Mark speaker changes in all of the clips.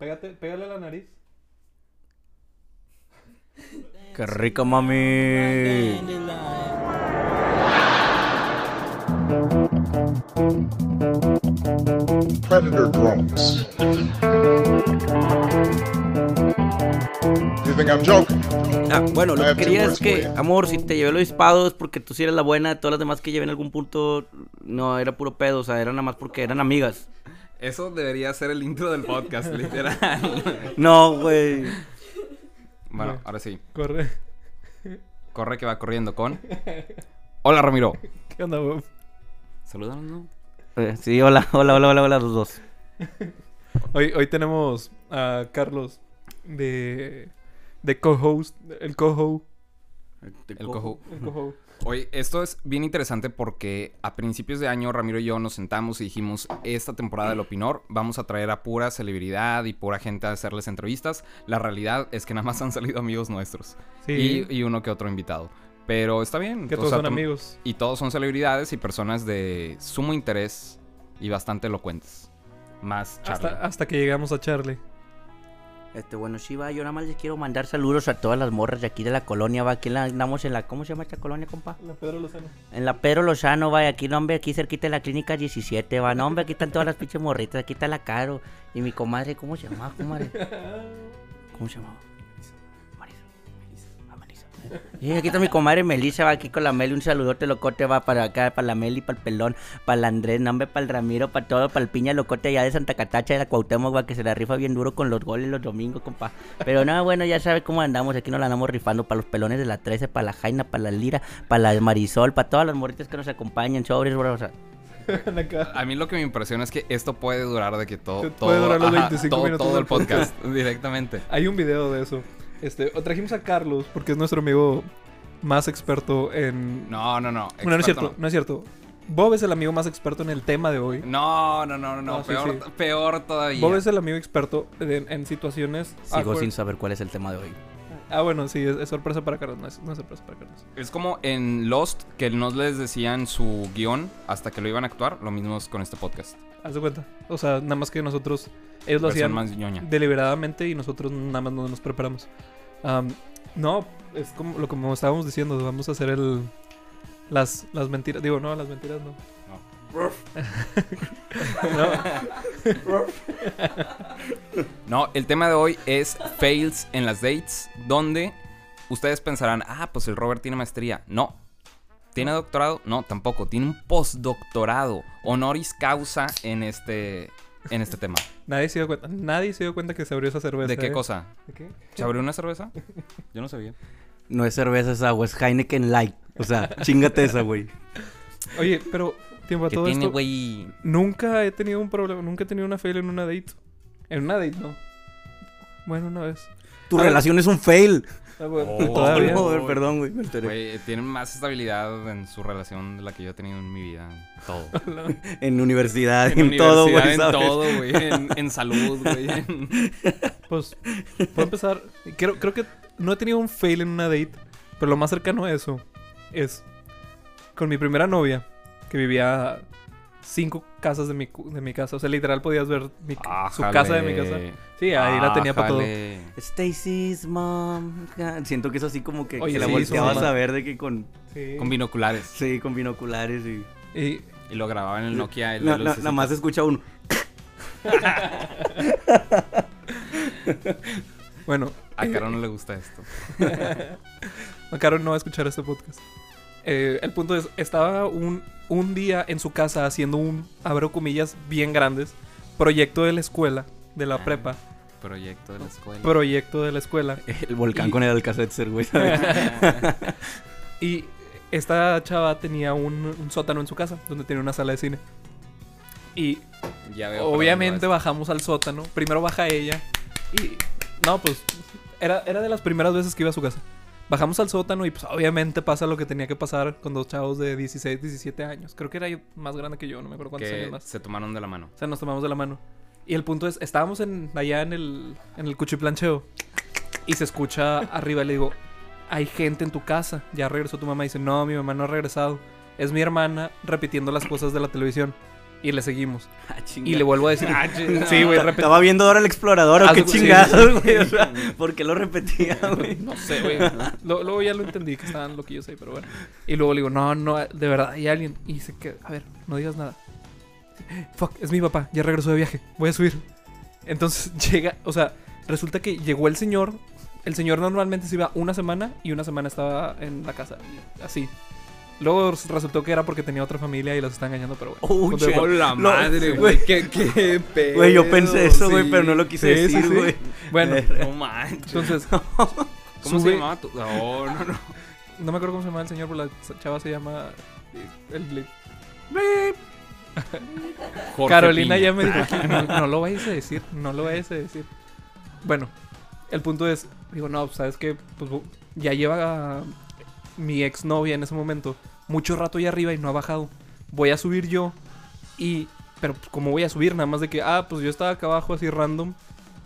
Speaker 1: Pégate, pégale a la nariz.
Speaker 2: Qué rico, mami.
Speaker 3: Predator drones. You think I'm joking?
Speaker 2: Ah, bueno, lo que quería es que, amor, si te llevé lo dispado es porque tú sí eres la buena, todas las demás que llevé en algún punto no era puro pedo, o sea, era nada más porque eran amigas.
Speaker 4: Eso debería ser el intro del podcast, literal.
Speaker 2: No, güey.
Speaker 4: bueno, ahora sí.
Speaker 1: Corre.
Speaker 4: Corre que va corriendo con. Hola, Ramiro.
Speaker 1: ¿Qué onda, Bob?
Speaker 4: Salúdanos, ¿no?
Speaker 2: Eh, Sí, hola, hola, hola, hola, hola, los dos.
Speaker 1: Hoy, hoy tenemos a Carlos de, de co-host, el co-host.
Speaker 4: El cojo.
Speaker 1: El co-host.
Speaker 4: Oye, esto es bien interesante porque a principios de año Ramiro y yo nos sentamos y dijimos, esta temporada del Opinor vamos a traer a pura celebridad y pura gente a hacerles entrevistas. La realidad es que nada más han salido amigos nuestros
Speaker 1: Sí,
Speaker 4: y, y uno que otro invitado. Pero está bien.
Speaker 1: que
Speaker 4: o
Speaker 1: todos
Speaker 4: sea,
Speaker 1: son amigos.
Speaker 4: Y todos son celebridades y personas de sumo interés y bastante elocuentes. Más Charlie.
Speaker 1: Hasta, hasta que llegamos a Charlie.
Speaker 2: Este, bueno, sí, va, yo nada más les quiero mandar saludos a todas las morras de aquí de la colonia, va, aquí la, andamos en la, ¿cómo se llama esta colonia, compa?
Speaker 1: La Pedro Lozano.
Speaker 2: En la Pedro Lozano, va, aquí, no, hombre, aquí cerquita de la clínica 17, va, no, hombre, aquí están todas las pinches morritas, aquí está la Caro, y mi comadre, ¿cómo se llama, comadre? ¿Cómo se llama? Y aquí está mi comadre Melissa, va aquí con la Meli, un saludote locote, va para acá, para la Meli, para el pelón, para el Andrés, nombre, para el Ramiro, para todo, para el piña locote allá de Santa Catacha, de la Cuauhtémoc, va, que se la rifa bien duro con los goles los domingos, compa. Pero no, bueno, ya sabe cómo andamos, aquí nos la andamos rifando para los pelones de la 13, para la Jaina, para la Lira, para la Marisol, para todas las morritas que nos acompañan, sobres, bro, o sea,
Speaker 1: Acá.
Speaker 4: A mí lo que me impresiona es que esto puede durar de que todo...
Speaker 1: Puede
Speaker 4: todo
Speaker 1: durar los 25
Speaker 4: todo,
Speaker 1: minutos
Speaker 4: todo
Speaker 1: del
Speaker 4: el podcast, directamente.
Speaker 1: Hay un video de eso. Este, o trajimos a Carlos porque es nuestro amigo más experto en.
Speaker 4: No, no, no.
Speaker 1: Bueno, no es cierto, no es cierto. Bob es el amigo más experto en el tema de hoy.
Speaker 4: No, no, no, no, no.
Speaker 1: No, sí,
Speaker 4: peor,
Speaker 1: sí.
Speaker 4: peor todavía.
Speaker 1: Bob es el amigo experto en, en situaciones.
Speaker 2: sigo
Speaker 1: awkward.
Speaker 2: sin saber cuál es el tema de hoy.
Speaker 1: Ah, bueno, sí, es, es sorpresa para Carlos. No es, no es sorpresa para Carlos.
Speaker 4: Es como en Lost, que no les decían su guion hasta que lo iban a actuar. Lo mismo es con este podcast.
Speaker 1: Haz de cuenta. O sea, nada más que nosotros. Ellos lo
Speaker 4: Versión
Speaker 1: hacían
Speaker 4: más ñoña.
Speaker 1: deliberadamente y nosotros nada más no nos preparamos. Am, no, es como lo como estábamos diciendo. Vamos a hacer el. Las, las mentiras. Digo, no, las mentiras no. No.
Speaker 4: No, el tema de hoy es fails en las dates, donde ustedes pensarán, ah, pues el Robert tiene maestría. No. ¿Tiene doctorado? No, tampoco. Tiene un postdoctorado, honoris causa en este, en este tema.
Speaker 1: Nadie se dio cuenta. Nadie se dio cuenta que se abrió esa cerveza.
Speaker 4: ¿De qué
Speaker 1: ¿eh?
Speaker 4: cosa?
Speaker 1: ¿De qué?
Speaker 4: ¿Se abrió una cerveza? Yo no sabía.
Speaker 2: No es cerveza, es agua, es Heineken Light. O sea, chingate esa, güey.
Speaker 1: Oye, pero tiempo a
Speaker 4: ¿Qué
Speaker 1: todo
Speaker 4: tiene,
Speaker 1: esto.
Speaker 4: güey?
Speaker 1: Nunca he tenido un problema. Nunca he tenido una fail en una date. En una date, no. Bueno, una vez.
Speaker 2: Tu
Speaker 1: A ver.
Speaker 2: relación es un fail.
Speaker 1: Ah, bueno,
Speaker 4: Oh,
Speaker 1: todavía.
Speaker 2: No, perdón, güey. me.
Speaker 4: Güey, tienen más estabilidad en su relación de la que yo he tenido en mi vida. en Todo.
Speaker 2: En universidad, en,
Speaker 4: En
Speaker 2: todo, güey.
Speaker 4: universidad, en
Speaker 2: ¿sabes?
Speaker 4: todo, güey. En, en salud, güey. en-
Speaker 1: Pues, puedo empezar. Creo, creo que no he tenido un fail en una date. Pero lo más cercano a eso es con mi primera novia, que vivía a cinco casas de mi, cu- de mi casa. O sea, literal podías ver mi su casa de mi casa. Sí, ahí la tenía para todo.
Speaker 2: Stacy's mom. Siento que es así como que,
Speaker 1: Oye,
Speaker 2: que la
Speaker 1: sí,
Speaker 2: volteabas a ver de que con...
Speaker 1: Sí.
Speaker 4: Con binoculares.
Speaker 2: Sí, con binoculares y...
Speaker 1: Y
Speaker 4: Y lo grababan en el Nokia. el
Speaker 2: No,
Speaker 4: de
Speaker 2: no,
Speaker 4: los
Speaker 2: nada más se escucha uno.
Speaker 1: bueno,
Speaker 4: A Caro no le gusta esto.
Speaker 1: a Caro no va a escuchar este podcast. Eh, el punto es, estaba un, un día en su casa haciendo un, abro comillas, bien grandes, proyecto de la escuela, de la
Speaker 4: Ah.
Speaker 1: prepa,
Speaker 4: Proyecto de la escuela.
Speaker 1: proyecto de la escuela.
Speaker 2: El volcán
Speaker 1: Y-
Speaker 2: con el Alcacetzer, güey.
Speaker 1: Y esta chava tenía un, un sótano en su casa, donde tenía una sala de cine. Y
Speaker 4: Ya veo
Speaker 1: obviamente bajamos al sótano. Primero baja ella. Y no, pues era, era de las primeras veces que iba a su casa. Bajamos al sótano y pues obviamente pasa lo que tenía que pasar con dos chavos de 16, 17 años. Creo que era más grande que yo, no me acuerdo cuántos años
Speaker 4: Que
Speaker 1: más.
Speaker 4: se tomaron de la mano.
Speaker 1: O sea, nos tomamos de la mano. Y el punto es, estábamos en, allá en el, en el cuchiplancheo. Y se escucha arriba y le digo, hay gente en tu casa. Ya regresó tu mamá y dice, no, mi mamá no ha regresado. Es mi hermana repitiendo las cosas de la televisión. Y le seguimos.
Speaker 2: Ah,
Speaker 1: Y le vuelvo a decir. sí, güey, repetí.
Speaker 2: Estaba viendo ahora el explorador o
Speaker 1: Ah,
Speaker 2: qué
Speaker 1: sí,
Speaker 2: chingados, güey. O sea, ¿por qué lo repetía, güey?
Speaker 1: No sé, güey. Luego ya lo entendí que estaban lo que yo sé, pero bueno. Y luego le digo, no, no, de verdad, hay alguien. Y dice que, a ver, no digas nada. Fuck, es mi papá, ya regresó de viaje, voy a subir. Entonces llega, o sea, resulta que llegó el señor. El señor normalmente se iba una semana y una semana estaba en la casa. Así. Luego resultó que era porque tenía otra familia y los está engañando, pero bueno.
Speaker 2: Oh, Lo-
Speaker 4: madre,
Speaker 2: güey.
Speaker 4: Qué, qué pedo.
Speaker 2: Güey, yo pensé eso, güey,
Speaker 4: sí.
Speaker 2: pero no lo quise
Speaker 1: Sí,
Speaker 2: decir,
Speaker 1: sí.
Speaker 2: güey.
Speaker 1: Bueno,
Speaker 4: No manches.
Speaker 1: entonces,
Speaker 4: ¿Cómo
Speaker 1: sube-
Speaker 4: se llamaba tu.? No, no, no.
Speaker 1: no me acuerdo cómo se llama el señor, pero la chava se llama. El Blip.
Speaker 4: Jorge
Speaker 1: Carolina
Speaker 4: Piña.
Speaker 1: ya me dijo no, no lo vayas a decir, no lo vayas a decir. Bueno, el punto es, digo, no, ¿sabes qué? Pues ya lleva mi exnovia en ese momento mucho rato ahí arriba y no ha bajado. Voy a subir yo y, pero pues, como voy a subir, nada más de que, ah, pues yo estaba acá abajo así random,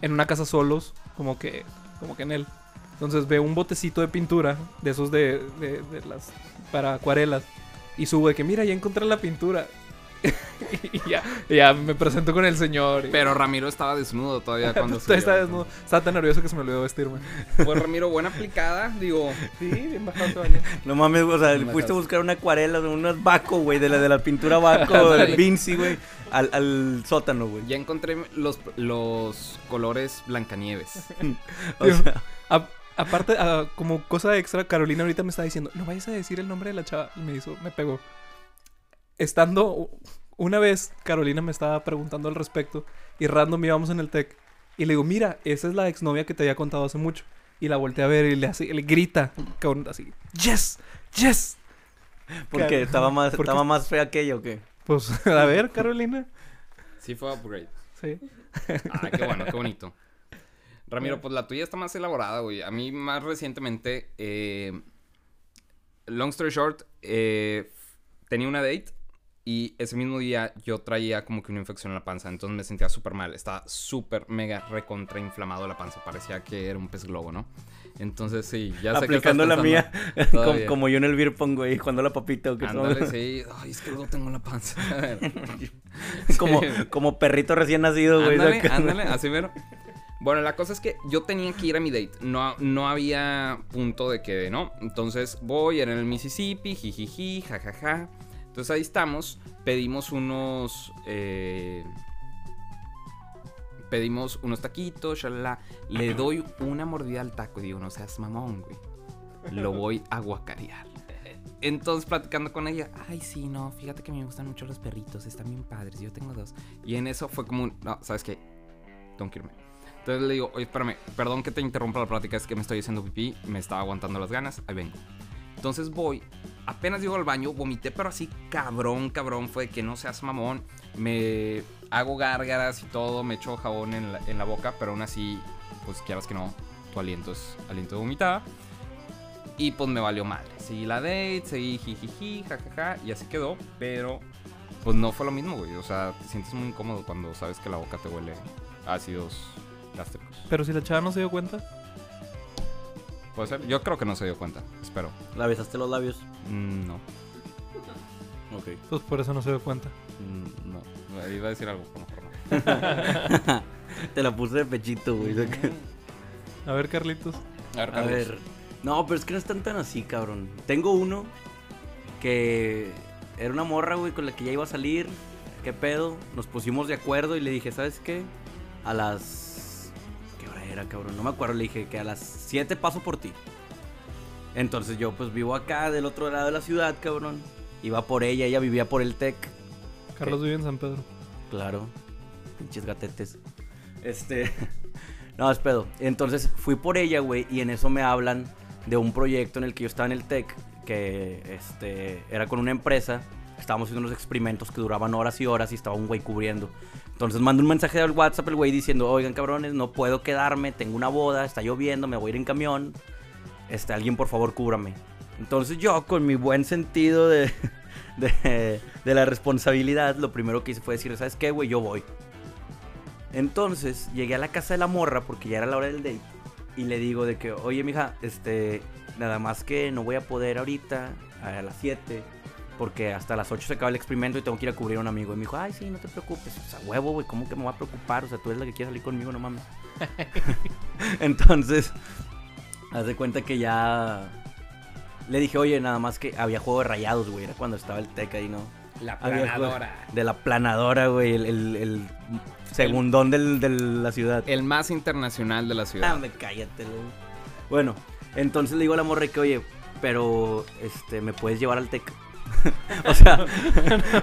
Speaker 1: en una casa solos, como que, como que en él. Entonces veo un botecito de pintura, de esos de, de, de las, para acuarelas, y subo de que, mira, ya encontré la pintura. y ya, ya me presento con el señor. y-
Speaker 4: Pero Ramiro estaba desnudo todavía cuando
Speaker 1: Todavía estaba desnudo. Estaba tan nervioso que se me olvidó vestirme.
Speaker 4: Pues Ramiro, buena aplicada. Digo,
Speaker 1: Sí, bien bajado se.
Speaker 2: No mames, o sea, a
Speaker 4: hagas.
Speaker 2: buscar una acuarela de unas Baco, güey, de la de la pintura Baco,
Speaker 1: Ándale.
Speaker 2: de Vinci, güey, al, al sótano, güey.
Speaker 4: ya encontré los, los colores Blancanieves.
Speaker 2: O
Speaker 1: Digo,
Speaker 2: sea,
Speaker 1: A- aparte, ah, como cosa extra, Carolina ahorita me está diciendo, no vayas a decir el nombre de la chava. Y me hizo, me pegó. Estando una vez, Carolina me estaba preguntando al respecto y random íbamos en el tech. Y le digo, mira, esa es la exnovia que te había contado hace mucho. Y la volteé a ver y le, hace, le grita, con, así, yes, yes.
Speaker 2: porque estaba más,
Speaker 1: ¿Por qué?
Speaker 2: estaba más fea que ella, ¿o qué?
Speaker 1: Pues, a ver, Carolina.
Speaker 4: Sí, fue upgrade.
Speaker 1: Sí.
Speaker 4: Ah, qué bueno, qué bonito. Ramiro, pues la tuya está más elaborada, güey. A mí más recientemente, eh, long story short, eh, tenía una date y ese mismo día yo traía como que una infección en la panza, entonces me sentía súper mal. Estaba súper, mega recontra inflamado la panza, parecía que era un pez globo, ¿no? Entonces sí, ya sé que
Speaker 2: Aplicando la mía, como, como yo en el beer pong, güey, jugando la papita, ¿o qué?
Speaker 4: Ándale, sí. Ay, es que luego tengo la panza.
Speaker 2: como,
Speaker 4: Sí.
Speaker 2: como perrito recién nacido, güey.
Speaker 4: Ándale, ándale, así mero. Bueno, la cosa es que yo tenía que ir a mi date. No, no había punto de que no. Entonces voy, era en el Mississippi, jijiji, jajaja. Entonces ahí estamos. Pedimos unos. eh, pedimos unos taquitos, shalala. Le doy una mordida al taco y digo, no seas mamón, güey. Lo voy a guacarear. Entonces platicando con ella, ay, sí, no, fíjate que me gustan mucho los perritos, están bien padres, yo tengo dos. Y en eso fue como un, no, ¿sabes qué? Tengo que irme. Entonces le digo, oye, espérame, perdón que te interrumpa la plática, es que me estoy haciendo pipí, me estaba aguantando las ganas, ahí vengo. Entonces voy, apenas llego al baño, vomité, pero así cabrón, cabrón, fue que no seas mamón. Me hago gárgaras y todo, me echo jabón en la, en la boca, pero aún así, pues quieras que no, tu aliento es aliento de vomitada. Y pues me valió madre. Seguí la date, seguí jijiji, jajaja, y así quedó, pero pues no fue lo mismo, güey. O sea, te sientes muy incómodo cuando sabes que la boca te huele ácidos gástricos.
Speaker 1: Pero si la chava no se dio cuenta.
Speaker 4: ¿Puede ser? Yo creo que no se dio cuenta, espero.
Speaker 2: ¿La besaste los labios?
Speaker 4: Mm, no,
Speaker 2: Ok.
Speaker 1: Pues por eso no se dio cuenta.
Speaker 4: Mm, no. Iba a decir algo, pero mejor no.
Speaker 2: Te la puse de pechito, güey.
Speaker 1: A ver, Carlitos.
Speaker 4: A ver,
Speaker 2: A
Speaker 4: Carlos.
Speaker 2: ver. No, pero es que no están tan así, cabrón. Tengo uno que era una morra, güey, con la que ya iba a salir. ¿Qué pedo? Nos pusimos de acuerdo y le dije, ¿sabes qué? A las. ¿Qué hora era, cabrón? No me acuerdo. Le dije que a las 7 paso por ti. Entonces yo, pues vivo acá del otro lado de la ciudad, cabrón. Iba por ella, ella vivía por el TEC.
Speaker 1: Carlos vive en San Pedro.
Speaker 2: Claro. Pinches gatetes. Este. No, es pedo. Entonces fui por ella, güey, y en eso me hablan de un proyecto en el que yo estaba en el TEC, que este, era con una empresa. Estábamos haciendo unos experimentos que duraban horas y horas y estaba un güey cubriendo. Entonces mando un mensaje al WhatsApp el güey diciendo, oigan cabrones, no puedo quedarme, tengo una boda, está lloviendo, me voy a ir en camión. Este, alguien por favor cúbrame. Entonces yo, con mi buen sentido de, de, la responsabilidad, lo primero que hice fue decir, ¿sabes qué, güey? Yo voy. Entonces llegué a la casa de la morra porque ya era la hora del date. Y le digo de que, oye, mija, este, nada más que no voy a poder ahorita a las 7. Porque hasta las 8 se acaba el experimento y tengo que ir a cubrir a un amigo. Y me dijo, ay, sí, no te preocupes. O sea, huevo, güey, ¿cómo que me voy a preocupar? O sea, tú eres la que quiere salir conmigo, no mames. Entonces, haz de cuenta que ya... Le dije, oye, nada más que había juego de rayados, güey. Era cuando estaba el tech ahí, ¿no?
Speaker 4: La planadora.
Speaker 2: De la planadora, güey. El, el- el segundón del- de la ciudad.
Speaker 4: El más internacional de la
Speaker 2: Ah,
Speaker 4: ciudad.
Speaker 2: me cállate, güey. Bueno, entonces le digo a la morra que, oye, pero, este, ¿me puedes llevar al tech? o sea,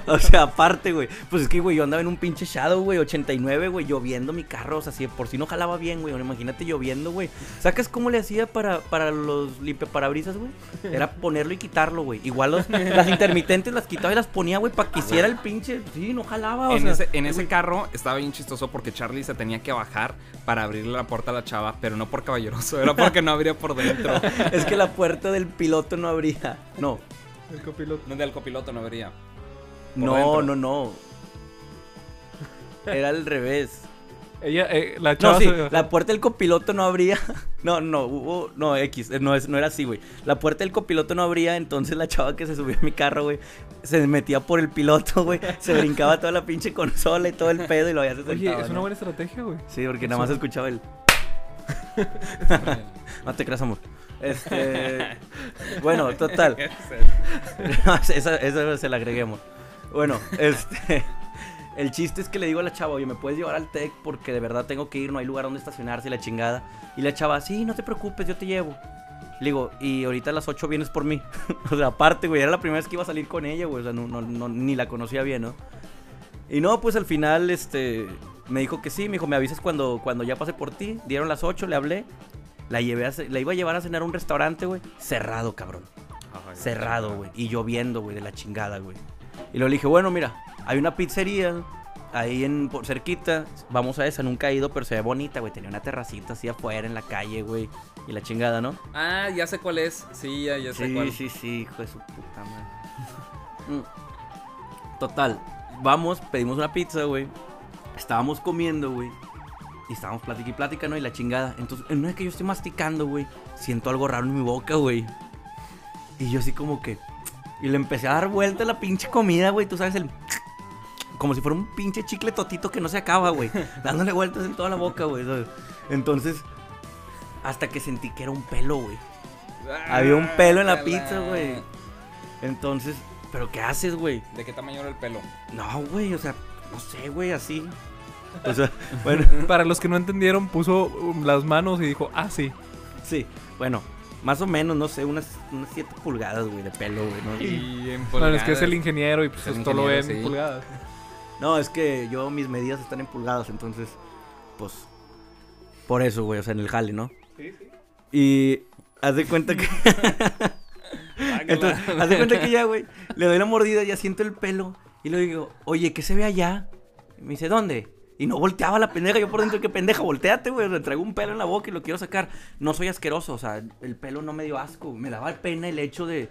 Speaker 2: o sea, aparte, güey. Pues es que, güey, yo andaba en un pinche Shadow, güey, 89, güey, lloviendo mi carro. O sea, si por si no jalaba bien, güey. Imagínate lloviendo, güey. ¿Sacas cómo le hacía para, para los limpiaparabrisas, güey? Era ponerlo y quitarlo, güey. Igual los- las intermitentes las quitaba y las ponía, güey, para que hiciera el pinche. Sí, no jalaba, o
Speaker 4: En
Speaker 2: sea.
Speaker 4: ese, en ese carro estaba bien chistoso porque Charlie se tenía que bajar para abrirle la puerta a la chava, pero no por caballeroso, era porque no abría por dentro.
Speaker 2: Es que la puerta del piloto no abría. No,
Speaker 1: El copiloto.
Speaker 4: No, del copiloto no abría. Por
Speaker 2: no,
Speaker 4: dentro.
Speaker 2: no, no. Era al revés.
Speaker 1: Ella, eh, la
Speaker 2: No,
Speaker 1: chava
Speaker 2: sí,
Speaker 1: se-
Speaker 2: la puerta del copiloto no abría. No, no, hubo, no, X, eh, no, es, no era así, güey. La puerta del copiloto no abría, entonces la chava que se subió a mi carro, güey, se metía por el piloto, güey. Se brincaba toda la pinche consola y todo el pedo y lo había se
Speaker 1: Oye, es una
Speaker 2: ¿no?
Speaker 1: buena estrategia, güey.
Speaker 2: Sí, porque nada más escuchaba el. no te creas, amor. Este. Bueno, total. esa, esa se la agreguemos. Bueno, este. El chiste es que le digo a la chava, oye, ¿me puedes llevar al TEC? Porque de verdad tengo que ir, no hay lugar donde estacionarse y la chingada. Y la chava, sí, no te preocupes, yo te llevo. Le digo, y ahorita a las 8 vienes por mí. o sea, aparte, güey, era la primera vez que iba a salir con ella, güey. O sea, no, no, no- ni la conocía bien, ¿no? Y no, pues al final, este, me dijo que sí, me dijo, me avisas cuando, cuando ya pase por ti. Dieron las 8, le hablé. La llevé a la iba a llevar a cenar a un restaurante, güey. Cerrado, cabrón. Cerrado, güey. Y lloviendo, güey, de la chingada, güey. Y luego le dije, bueno, mira, hay una pizzería ahí en por cerquita. Vamos a esa, nunca he ido, pero se ve bonita, güey. Tenía una terracita así afuera en la calle, güey. Y la chingada, ¿no?
Speaker 4: Ah, ya sé cuál es. Sí, ya, ya sé
Speaker 2: Sí,
Speaker 4: cuál.
Speaker 2: sí, sí, hijo de su puta madre. Mm. Total, vamos, pedimos una pizza, güey. Estábamos comiendo, güey. Y estábamos plática y plática, ¿no? Y la chingada. Entonces, en una vez que yo estoy masticando, güey, siento algo raro en mi boca, güey. Y yo así como que... Y le empecé a dar vuelta a la pinche comida, güey. Tú sabes, el... Como si fuera un pinche chicle totito que no se acaba, güey. Dándole vueltas en toda la boca, güey. Entonces, hasta que sentí que era un pelo, güey. Había un pelo en la
Speaker 4: Ah,
Speaker 2: pizza, güey. Entonces, ¿pero qué haces, güey?
Speaker 4: ¿De qué tamaño era el pelo?
Speaker 2: No, güey, o sea, no sé, güey, así. O sea, bueno,
Speaker 1: Para los que no entendieron, puso um, las manos y dijo, ah, sí.
Speaker 2: sí, bueno, más o menos, no sé, unas, unas 7 pulgadas, güey, de pelo, güey. ¿no?
Speaker 4: Y en
Speaker 1: Bueno, es que es el
Speaker 4: pulgadas.
Speaker 1: ingeniero y pues esto lo ve en
Speaker 4: ingeniero, sí.
Speaker 1: pulgadas.
Speaker 2: No, es que yo, mis medidas están en pulgadas, entonces, pues, por eso, güey, o sea, en el jale, ¿no?
Speaker 1: Sí, sí.
Speaker 2: Y haz de cuenta que... Entonces, haz de cuenta que ya, güey, le doy la mordida, ya siento el pelo. Y le digo, oye, ¿qué se ve allá? Y me dice, ¿dónde? Y no volteaba la pendeja, yo por dentro, ¿qué pendeja? Volteate, güey, le traigo un pelo en la boca y lo quiero sacar. No soy asqueroso, o sea, el pelo no me dio asco. Me daba pena el hecho de,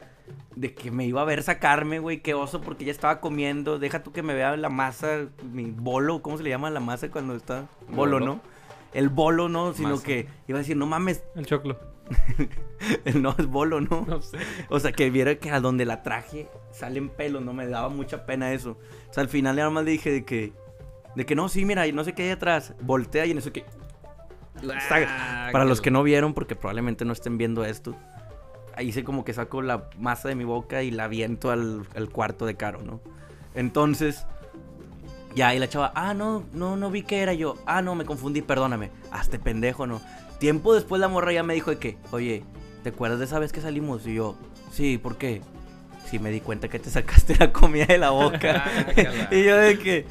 Speaker 2: de que me iba a ver sacarme, güey, qué oso, porque ya estaba comiendo. Deja tú que me vea la masa, mi bolo, ¿cómo se le llama la masa cuando está? Bolo,
Speaker 4: Bolo.
Speaker 2: ¿no? El bolo, ¿no? Sino
Speaker 4: Masa.
Speaker 2: que iba a decir, no mames,
Speaker 1: El choclo.
Speaker 2: no es bolo, ¿no?
Speaker 1: No sé.
Speaker 2: O sea, que viera que a donde la traje salen pelos, no me daba mucha pena eso. O sea, al final nada más le dije de que, de que no, sí, mira, y no sé qué hay atrás. Voltea y en eso que.
Speaker 4: Ah,
Speaker 2: Para los que no vieron, porque probablemente no estén viendo esto, ahí hice como que saco la masa de mi boca y la viento al, al cuarto de Caro, ¿no? Entonces, ya, y la chava, ah, no, no, no vi que era yo. Ah, no, me confundí, perdóname. Hazte pendejo, ¿no? Tiempo después la morra ya me dijo de que, oye, ¿te acuerdas de esa vez que salimos? Y yo, sí, ¿por qué? Sí, me di cuenta que te sacaste la comida de la boca.
Speaker 4: Guácala.
Speaker 2: y yo de que,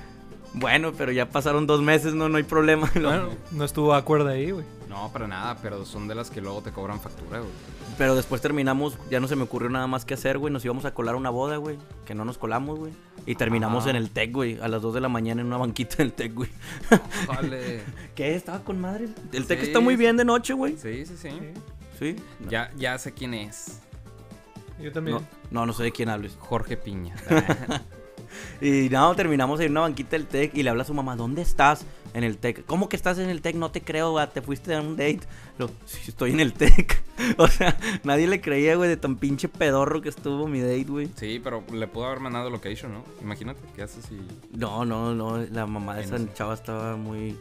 Speaker 2: bueno, pero ya pasaron dos meses, no, no hay problema.
Speaker 1: Bueno, no estuvo de acuerdo ahí, güey.
Speaker 4: No, para nada, pero son de las que luego te cobran factura, güey.
Speaker 2: Pero después terminamos, ya no se me ocurrió nada más que hacer, güey. Nos íbamos a colar una boda, güey. Que no nos colamos, güey. Y terminamos en el TEC, güey. A las 2 de la mañana en una banquita del TEC, güey.
Speaker 4: Vale.
Speaker 2: ¿Qué? Estaba con madre. El TEC
Speaker 4: Sí,
Speaker 2: está muy bien de noche, güey.
Speaker 4: Sí, sí, sí.
Speaker 2: Sí.
Speaker 4: Ya, ya sé quién es.
Speaker 1: Yo también.
Speaker 2: No, no, no sé de quién hables.
Speaker 4: Jorge Piña.
Speaker 2: Y no, terminamos en una banquita del TEC y le habla a su mamá, ¿dónde estás? En el TEC. ¿Cómo que estás en el TEC? No te creo, güey, te fuiste a un date. Lo, sí, estoy en el TEC. o sea, nadie le creía, güey, de tan pinche pedorro que estuvo mi date, güey.
Speaker 4: Sí, pero le pudo haber mandado location, ¿no? Imagínate, ¿qué haces si...
Speaker 2: No, no, no, la mamá de esa
Speaker 4: no sé.
Speaker 2: chava estaba muy...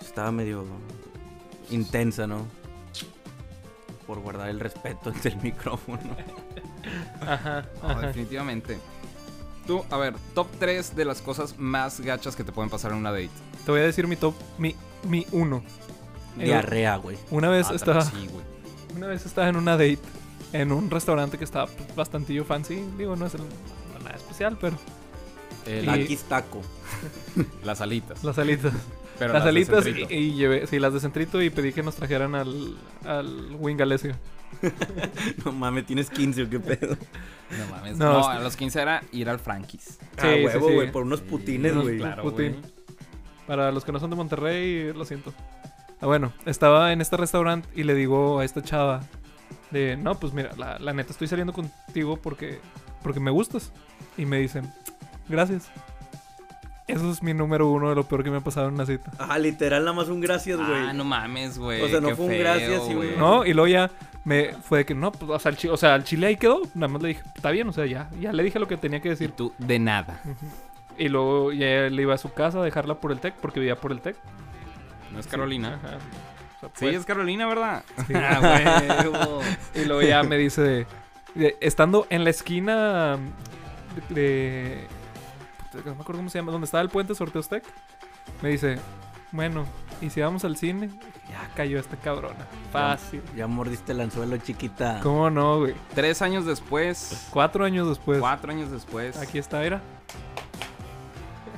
Speaker 2: Estaba medio intensa, ¿no? Por guardar el respeto ante el micrófono.
Speaker 1: Ajá.
Speaker 4: No,
Speaker 1: ajá.
Speaker 4: definitivamente. Tú, a ver, top 3 de las cosas más gachas que te pueden pasar en una date.
Speaker 1: Te voy a decir mi top, mi, mi uno. Eh,
Speaker 2: Diarrea, güey.
Speaker 1: Una vez
Speaker 4: Ah,
Speaker 1: estaba,
Speaker 4: Sí, güey.
Speaker 1: una vez estaba en una date en un restaurante que estaba bastantillo fancy. Digo, no es el- nada especial, pero
Speaker 4: El-
Speaker 1: Y-
Speaker 2: taco.
Speaker 4: Las alitas.
Speaker 1: las alitas.
Speaker 4: Pero
Speaker 1: las alitas y, llevé, sí, las de centrito y pedí que nos trajeran al, al Wingalesio.
Speaker 2: No mames, tienes 15 o qué pedo.
Speaker 4: No mames.
Speaker 1: No,
Speaker 4: No, a los 15 era ir al Frankis.
Speaker 2: ah,
Speaker 1: Sí,
Speaker 2: huevo,
Speaker 1: sí.
Speaker 2: güey, por unos putines, güey.
Speaker 4: Claro,
Speaker 1: Putin.
Speaker 4: güey.
Speaker 1: Para los que no son de Monterrey, lo siento. Ah, bueno, estaba en este restaurante y le digo a esta chava de, no, pues mira, la, la neta estoy saliendo contigo porque, porque me gustas. Y me dicen, gracias. Eso es mi número uno de lo peor que me ha pasado en una cita.
Speaker 2: Ah, literal, nada más un gracias, güey.
Speaker 4: Ah, no mames, güey.
Speaker 2: O sea, no
Speaker 4: qué
Speaker 2: fue un
Speaker 4: feo,
Speaker 2: gracias y
Speaker 4: güey.
Speaker 1: No, y luego ya me fue de que no, pues, o sea, el chi- o sea, el chile ahí quedó. Nada más le dije, está bien, o sea, ya, ya le dije lo que tenía que
Speaker 4: Y
Speaker 1: decir.
Speaker 4: tú, de nada.
Speaker 1: Y luego ya le iba a su casa a dejarla por el TEC, porque vivía por el TEC.
Speaker 4: ¿No es Carolina?
Speaker 1: Ajá. O sea,
Speaker 4: Sí,
Speaker 1: pues,
Speaker 4: es Carolina, ¿verdad?
Speaker 1: Sí.
Speaker 4: Ah.
Speaker 1: Y luego ya me dice, de- de- estando en la esquina de... no me acuerdo cómo se llama, donde estaba el puente Sorteos Tech, me dice, bueno, ¿y si vamos al cine? Ya cayó esta cabrona. Fácil.
Speaker 2: Ya mordiste el anzuelo, chiquita.
Speaker 1: ¿Cómo no, güey?
Speaker 4: Tres años después,
Speaker 1: Cuatro años después,
Speaker 4: cuatro años después.
Speaker 1: aquí está, era.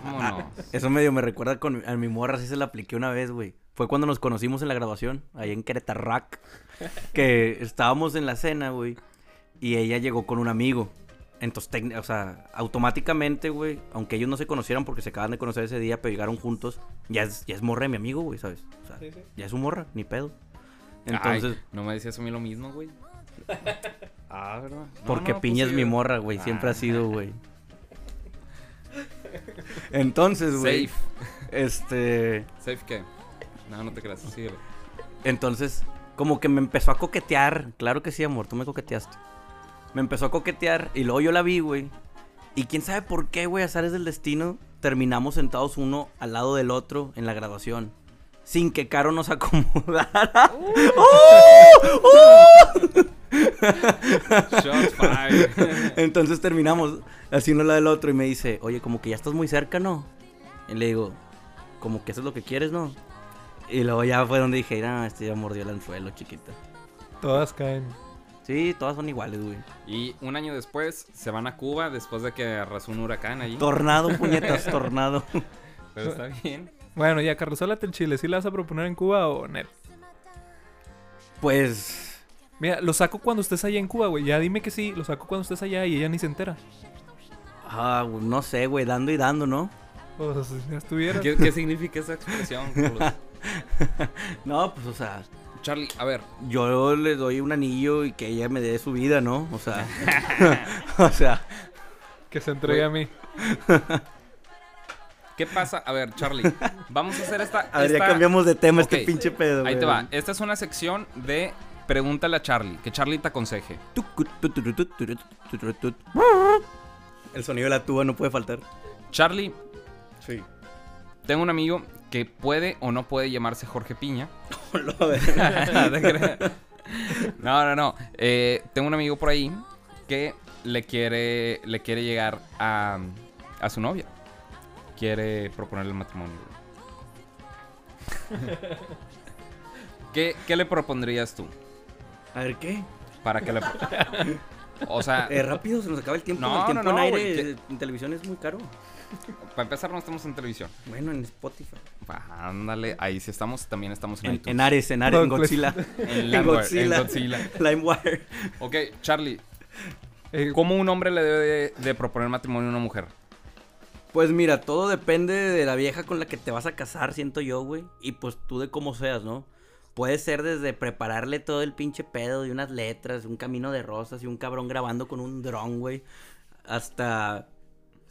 Speaker 4: Vámonos.
Speaker 2: Eso medio me recuerda con a mi morra, sí se la apliqué una vez, güey. Fue cuando nos conocimos en la grabación, ahí en Querétarac. que estábamos en la cena, güey. Y ella llegó con un amigo. Entonces, o sea, automáticamente, güey, aunque ellos no se conocieran porque se acaban de conocer ese día, pero llegaron juntos, ya es, ya es morra de mi amigo, güey, ¿sabes? O sea, ya es su morra, ni pedo. Entonces,
Speaker 4: Ay, no me decías a mí lo mismo, güey. Ah, ¿verdad? No,
Speaker 2: porque
Speaker 4: no,
Speaker 2: Piña
Speaker 4: pues
Speaker 2: es mi morra, güey, siempre
Speaker 4: Ah.
Speaker 2: ha sido, güey. Entonces, güey,
Speaker 4: Safe.
Speaker 2: este...
Speaker 4: ¿Safe qué? No, no te creas. Síguele.
Speaker 2: Entonces, como que me empezó a coquetear. Claro que sí, amor, tú me coqueteaste. Me empezó a coquetear y luego yo la vi, güey. Y quién sabe por qué, güey, azares del destino, terminamos sentados uno al lado del otro en la graduación. Sin que Caro nos acomodara.
Speaker 4: Shots fired.
Speaker 2: Entonces terminamos así uno al lado del otro y me dice, oye, como que ya estás muy cerca, ¿no? Y le digo, como que eso es lo que quieres, ¿no? Y luego ya fue donde dije, no, este ya mordió el anzuelo, chiquita.
Speaker 1: Todas caen.
Speaker 2: Sí, todas son iguales, güey.
Speaker 4: Y un año después se van a Cuba después de que arrasó un huracán allí.
Speaker 2: Tornado, puñetas, tornado.
Speaker 4: Pero está bien.
Speaker 1: Bueno, ya, Carlos, háblate el chile. ¿Sí la vas a proponer en Cuba o net?
Speaker 2: Pues,
Speaker 1: Mira, lo saco cuando estés allá en Cuba, güey. Ya dime que sí, lo saco cuando estés allá y ella ni se entera.
Speaker 2: ah, no sé, güey, dando y dando, ¿no?
Speaker 1: O sea, si ya estuviera.
Speaker 4: ¿Qué, qué significa esa expresión? Carlos?
Speaker 2: No, pues, o sea,
Speaker 4: Charlie, a ver,
Speaker 2: yo le doy un anillo y que ella me dé su vida, ¿no? O sea, o sea,
Speaker 1: Que se entregue a mí.
Speaker 4: ¿qué pasa? A ver, Charlie, vamos a hacer esta.
Speaker 2: a ver, ya
Speaker 4: esta-
Speaker 2: cambiamos de tema este pinche pedo,
Speaker 4: Ahí te va. Esta es una sección de Pregúntale a Charlie, que Charlie te aconseje.
Speaker 2: El sonido de la tuba no puede faltar.
Speaker 4: Charlie,
Speaker 2: Sí.
Speaker 4: tengo un amigo que puede o no puede llamarse Jorge Piña.
Speaker 2: No.
Speaker 4: No no. Eh, tengo un amigo por ahí que le quiere, le quiere llegar a, a su novia. Quiere proponerle el matrimonio. ¿Qué, ¿Qué le propondrías tú?
Speaker 2: A ver, ¿qué?
Speaker 4: Para que le... O sea,
Speaker 2: Eh, rápido, se nos acaba el tiempo.
Speaker 4: No,
Speaker 2: el tiempo
Speaker 4: no, no,
Speaker 2: en aire
Speaker 4: que-
Speaker 2: en televisión es muy caro.
Speaker 4: para empezar no estamos en televisión.
Speaker 2: Bueno, en Spotify.
Speaker 4: Ah, Ándale, ahí sí estamos, también estamos en,
Speaker 2: En,
Speaker 4: iTunes.
Speaker 2: en Ares, en Ares, en Godzilla.
Speaker 4: En
Speaker 2: En Godzilla.
Speaker 4: en Godzilla.
Speaker 2: LimeWire.
Speaker 4: Ok, Charlie,
Speaker 1: Eh,
Speaker 4: ¿cómo un hombre le debe de, de proponer matrimonio a una mujer?
Speaker 2: Pues mira, todo depende de la vieja con la que te vas a casar, siento yo, güey. Y pues tú de cómo seas, ¿no? Puede ser desde prepararle todo el pinche pedo de unas letras, un camino de rosas y un cabrón grabando con un dron, güey. Hasta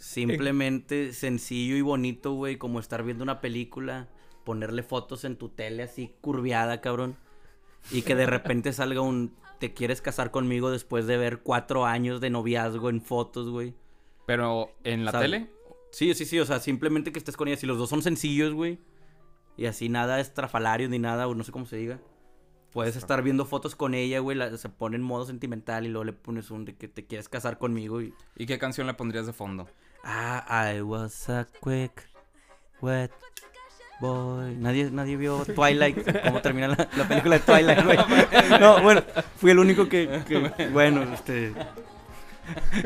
Speaker 2: Simplemente sencillo y bonito, güey, como estar viendo una película, ponerle fotos en tu tele así curviada, cabrón. Y que de repente salga un te quieres casar conmigo después de ver cuatro años de noviazgo en fotos, güey.
Speaker 4: Pero en la
Speaker 2: ¿Sabe?
Speaker 4: tele,
Speaker 2: Sí, sí, sí, o sea, simplemente que estés con ella. Si los dos son sencillos, güey. Y así nada estrafalario ni nada, o no sé cómo se diga. Puedes estar viendo fotos con ella, güey, la- se pone en modo sentimental y luego le pones un de que te quieres casar conmigo y...
Speaker 4: ¿y qué canción le pondrías de fondo?
Speaker 2: Ah, I was a quick, wet boy. Nadie, nadie vio Twilight, cómo termina la, la película de Twilight, güey. No, bueno, fui el único que, que- bueno, este...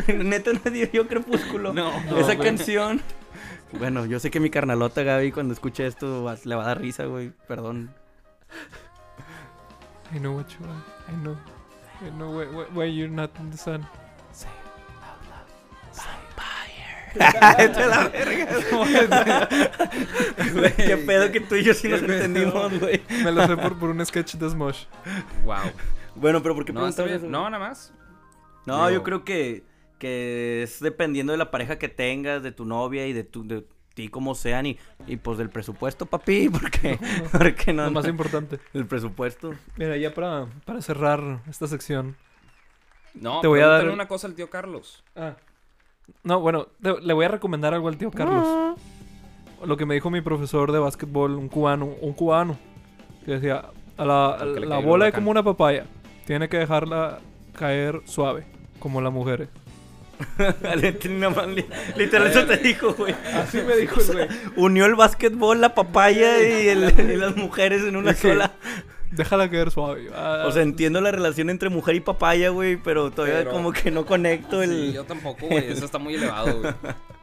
Speaker 2: Neta nadie vio Crepúsculo.
Speaker 4: No,
Speaker 2: Esa
Speaker 1: güey.
Speaker 2: canción... Bueno, yo sé que mi carnalota Gaby cuando escuche esto va- le va a dar risa, güey. Perdón.
Speaker 1: I know what you want. I know. I know why, why, why you're not in the sun.
Speaker 2: Vete a la verga. Güey, Qué pedo que tú y yo sí nos entendimos, güey.
Speaker 1: Me lo sé por, por un sketch de Smosh.
Speaker 4: Wow.
Speaker 2: Bueno, pero ¿por qué
Speaker 4: No,
Speaker 2: eso?
Speaker 4: No, nada más.
Speaker 2: No, yo creo que, que es dependiendo de la pareja que tengas, de tu novia y de tu de ti como sean y, y pues del presupuesto, papi, porque, porque no,
Speaker 1: Lo más
Speaker 2: no-
Speaker 1: importante.
Speaker 2: el presupuesto.
Speaker 1: Mira, ya para, para cerrar esta sección.
Speaker 4: No,
Speaker 1: Te voy a dar-
Speaker 4: una cosa al tío Carlos.
Speaker 1: Ah. No, bueno, te- le voy a recomendar algo al tío Carlos. Lo que me dijo mi profesor de básquetbol, un cubano, un cubano, que decía, a la, a la bola es como una papaya, tiene que dejarla caer suave, como las mujeres.
Speaker 2: Literal, eso te dijo, güey.
Speaker 1: Así me dijo el güey.
Speaker 2: Unió el básquetbol, la papaya y, el- y las mujeres en una
Speaker 1: Es que-
Speaker 2: sola.
Speaker 1: Déjala caer suave. Ah,
Speaker 2: O sea, entiendo la relación entre mujer y papaya, güey, pero todavía
Speaker 4: Pero-
Speaker 2: como que no conecto el...
Speaker 4: Sí, yo tampoco, güey. Eso está muy elevado, güey.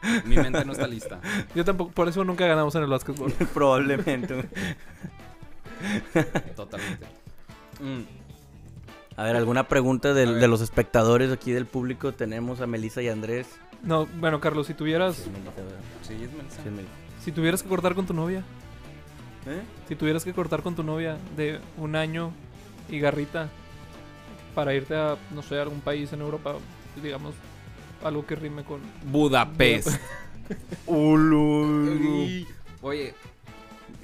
Speaker 4: Mi mente no está lista.
Speaker 1: yo tampoco, por eso nunca ganamos en el básquetbol.
Speaker 2: Probablemente, güey.
Speaker 4: Totalmente. Mm,
Speaker 2: A ver, ¿alguna pregunta del-
Speaker 4: A ver.
Speaker 2: de los espectadores aquí del público? Tenemos a Melissa y Andrés.
Speaker 1: No, bueno, Carlos, si tuvieras,
Speaker 2: Sí.
Speaker 4: Sí, es Melissa.
Speaker 2: Sí, es Melissa.
Speaker 1: si tuvieras que cortar con tu novia,
Speaker 2: ¿Eh?
Speaker 1: si tuvieras que cortar con tu novia de un año y garrita para irte a, no sé, a algún país en Europa, digamos, algo que rime con...
Speaker 4: Budapest.
Speaker 2: Ulu.
Speaker 4: Oye,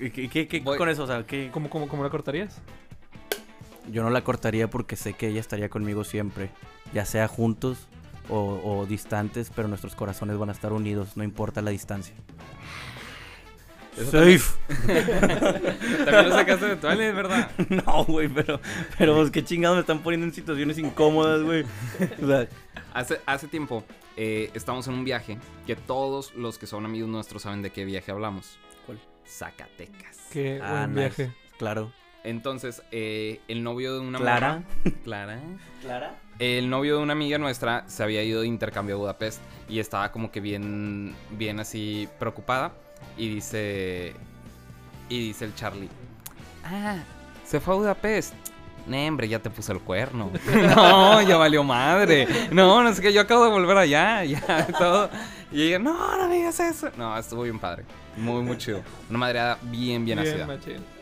Speaker 2: ¿Y ¿Qué, qué, qué
Speaker 4: Voy-
Speaker 2: con eso? O sea, ¿qué?
Speaker 1: ¿Cómo, cómo, cómo la cortarías?
Speaker 2: Yo no la cortaría porque sé que ella estaría conmigo siempre. Ya sea juntos o, o distantes, pero nuestros corazones van a estar unidos, no importa la distancia.
Speaker 4: Eso
Speaker 2: Safe.
Speaker 4: también lo sacaste de Twilight, ¿verdad?
Speaker 2: No, güey, pero, pero pues, qué chingados me están poniendo en situaciones incómodas, güey. O sea,
Speaker 4: Hace, hace tiempo eh, estábamos en un viaje que todos los que son amigos nuestros saben de qué viaje hablamos.
Speaker 2: ¿Cuál?
Speaker 4: Zacatecas.
Speaker 1: Qué
Speaker 2: ah,
Speaker 1: buen
Speaker 2: nice.
Speaker 1: viaje.
Speaker 2: Claro.
Speaker 4: Entonces, eh, el novio de una
Speaker 2: Clara.
Speaker 4: Clara.
Speaker 2: ¿Clara?
Speaker 4: El novio de una amiga nuestra se había ido de intercambio a Budapest y estaba como que bien, bien así preocupada. Y dice. Y dice el Charlie. Ah, se fue a Budapest. No, hombre, ya te puso el cuerno. no, ya valió madre. No, no sé qué, yo acabo de volver allá, ya, todo. Y ella, no, no digas eso. No, estuvo bien padre. Muy, muy chido. Una madreada bien, bien,
Speaker 1: Bien,
Speaker 4: ácida.
Speaker 1: machín.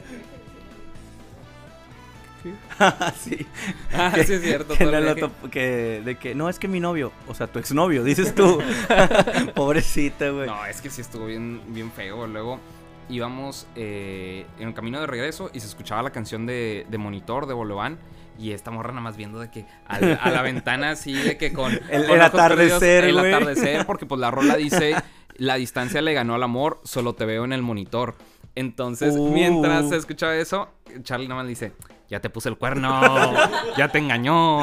Speaker 1: ¿Qué?
Speaker 2: sí.
Speaker 4: Ah, sí, es cierto.
Speaker 2: Que, lo que- de que, no, es que mi novio, o sea, tu exnovio, dices tú. Pobrecita, güey.
Speaker 4: No, es que sí estuvo bien, bien feo. Luego íbamos eh, en el camino de regreso y se escuchaba la canción de, de Monitor de Bolobán. Y esta morra nada más viendo de que a, la ventana así de que con...
Speaker 2: El-
Speaker 4: con
Speaker 2: el atardecer,
Speaker 4: El atardecer, porque pues la rola dice, la distancia le ganó al amor, solo te veo en el monitor. Entonces,
Speaker 2: Uh.
Speaker 4: mientras se escuchaba eso, Charlie nada más dice, ya te puse el cuerno, ya te engañó.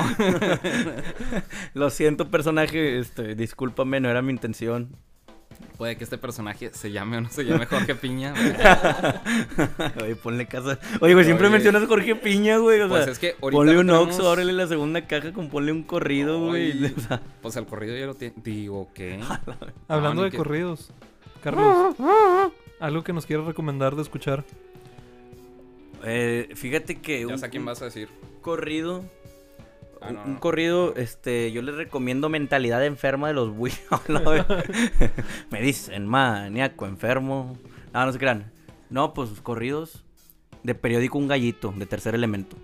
Speaker 2: Lo siento, personaje, este, discúlpame, no era mi intención.
Speaker 4: Puede que este personaje se llame o no se llame Jorge Piña.
Speaker 2: Oye, ponle casa. Oye, güey, siempre
Speaker 4: Oye.
Speaker 2: mencionas Jorge Piña, güey. O
Speaker 4: Pues
Speaker 2: sea,
Speaker 4: es que ahorita
Speaker 2: ponle un
Speaker 4: tenemos-
Speaker 2: Oxxo, ábrele la segunda caja con ponle un corrido, güey. O sea,
Speaker 4: Pues el corrido ya lo tiene. Digo, ¿qué?
Speaker 1: Hablando de
Speaker 4: que-
Speaker 1: corridos, Carlos, algo que nos quieras recomendar de escuchar.
Speaker 2: Eh, fíjate que
Speaker 4: Ya
Speaker 2: un,
Speaker 4: sé a quién vas a decir.
Speaker 2: un corrido.
Speaker 4: Ah,
Speaker 2: un,
Speaker 4: no,
Speaker 2: un
Speaker 4: no.
Speaker 2: corrido, este, yo les recomiendo Mentalidad Enferma de los Wii. Me dicen maníaco, enfermo. No, no se crean. No, pues corridos de periódico Un Gallito, de tercer elemento.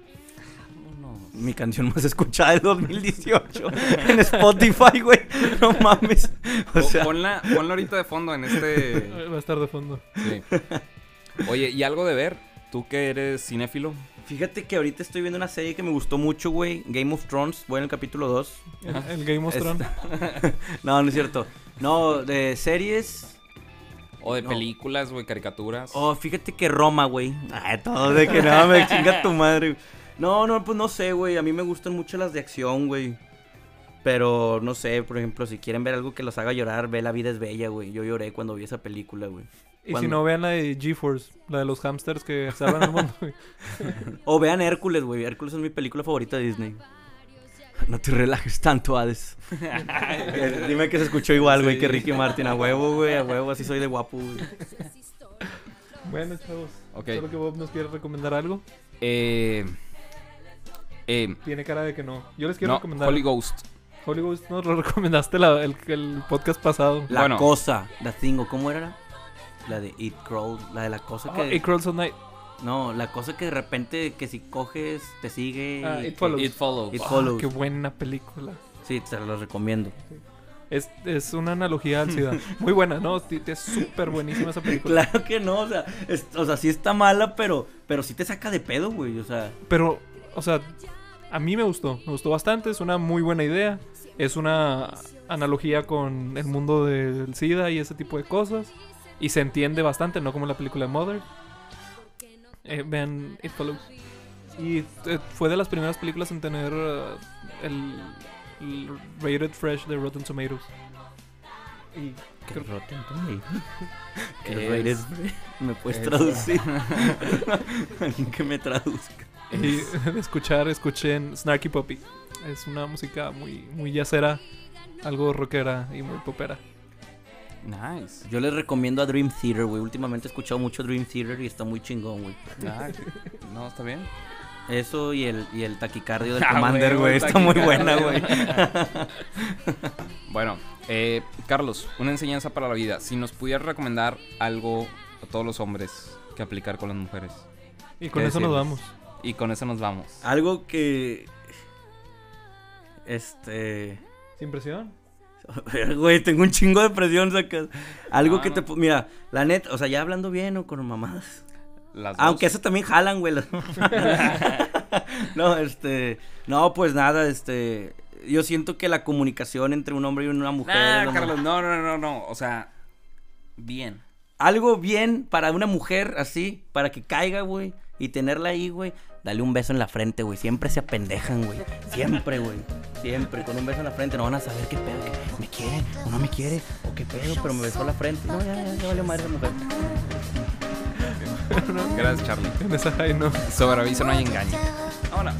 Speaker 2: mi canción más escuchada del 2018 en Spotify, güey. No mames. O sea,
Speaker 4: ponla, ponla ahorita de fondo en este...
Speaker 1: Va a estar de fondo.
Speaker 4: Sí. Oye, ¿y algo de ver? ¿Tú que eres cinéfilo?
Speaker 2: fíjate que ahorita estoy viendo una serie que me gustó mucho, güey. Game of Thrones, voy en el capítulo 2.
Speaker 1: El, el Game of
Speaker 2: Es-
Speaker 1: Thrones.
Speaker 2: No, no es cierto. No, de series.
Speaker 4: ¿O de
Speaker 2: No.
Speaker 4: películas, güey, caricaturas?
Speaker 2: Oh, fíjate que Roma, güey. Ay, todo de que nada, me chinga tu madre. No, no, pues no sé, güey. A mí me gustan mucho las de acción, güey. Pero no sé, por ejemplo, si quieren ver algo que los haga llorar, ve La vida es bella, güey. Yo lloré cuando vi esa película, güey.
Speaker 1: Y si no, vean la de GeForce, la de los hamsters que salvan el mundo. güey.
Speaker 2: O vean Hércules, güey. Hércules es mi película favorita de Disney. No te relajes tanto, Hades. Dime que se escuchó igual, güey,
Speaker 4: Sí.
Speaker 2: que Ricky Martin. A huevo, güey, a huevo, así soy de guapo, güey.
Speaker 1: bueno, chavos.
Speaker 4: Ok.
Speaker 1: Solo que Bob nos quiere recomendar algo.
Speaker 4: Eh... Eh...
Speaker 1: Tiene cara de que no. Yo les quiero
Speaker 4: No,
Speaker 1: recomendar.
Speaker 4: Holy Ghost.
Speaker 1: Holy Ghost nos lo recomendaste la- el, el podcast pasado.
Speaker 2: La
Speaker 4: Bueno.
Speaker 2: cosa, la Thing, ¿o ¿cómo era? La de It Crawl, la de la cosa que...
Speaker 1: Oh, It Crawls at Night.
Speaker 2: No, la cosa que de repente que si coges te sigue.
Speaker 1: Ah,
Speaker 2: y
Speaker 1: It
Speaker 2: que-
Speaker 1: Follows.
Speaker 4: It Follows.
Speaker 2: It
Speaker 1: Ah,
Speaker 2: Follows.
Speaker 1: qué buena película.
Speaker 2: Sí, te lo recomiendo.
Speaker 1: Es, es una analogía al SIDA. Muy buena, ¿no? Es súper buenísima esa película.
Speaker 2: Claro que no, o sea, es- o sea, sí está mala, pero, pero sí te saca de pedo, güey. O sea,
Speaker 1: Pero, o sea, a mí me gustó. Me gustó bastante. Es una muy buena idea. Es una analogía con el mundo del SIDA y ese tipo de cosas. Y se entiende bastante, no como la película de Mother. Eh, vean It Follows. Y eh, fue de las primeras películas en tener eh, el, el rated fresh de Rotten Tomatoes. Y creo-
Speaker 2: Rotten Tomatoes.
Speaker 4: Es-
Speaker 2: rated, ¿Me puedes
Speaker 4: es-
Speaker 2: traducir? Alguien que me traduzca.
Speaker 1: Y de escuchar, escuchen Snarky Puppy. Es una música muy, muy yacera, algo rockera y muy popera.
Speaker 4: Nice.
Speaker 2: Yo les recomiendo a Dream Theater, güey. Últimamente he escuchado mucho Dream Theater y está muy chingón, güey.
Speaker 4: No, está bien.
Speaker 2: Eso y el, y el taquicardio del
Speaker 4: Ah,
Speaker 2: Commander, güey. Está muy buena, güey.
Speaker 4: Bueno, eh, Carlos, una enseñanza para la vida. Si nos pudieras recomendar algo a todos los hombres que aplicar con las mujeres.
Speaker 1: Y con
Speaker 4: ¿Qué
Speaker 1: eso nos vamos.
Speaker 4: Y con eso nos vamos.
Speaker 2: Algo que. Este.
Speaker 1: Sin presión.
Speaker 2: Güey, tengo un chingo de presión, sacas. Algo
Speaker 4: No,
Speaker 2: que
Speaker 4: no.
Speaker 2: te. Mira, la neta, o sea, ya hablando bien o con mamadas.
Speaker 4: Las dos.
Speaker 2: Aunque eso también jalan, güey. las- no, este. No, pues nada, este. Yo siento que la comunicación entre un hombre y una mujer.
Speaker 4: Nah, Carlos, no, no, no, no. O sea, bien.
Speaker 2: Algo bien para una mujer así, para que caiga, güey. Y tenerla ahí, güey. Dale un beso en la frente, güey. Siempre se apendejan, güey. Siempre, güey. Siempre. Con un beso en la frente no van a saber qué pedo. Que me quiere o no me quiere. O qué pedo, pero me besó la frente. No, ya, ya, ya vale madre esa mujer.
Speaker 4: Gracias, Charlie.
Speaker 1: En esa high no.
Speaker 4: Sobre aviso no hay engaño. Ahora.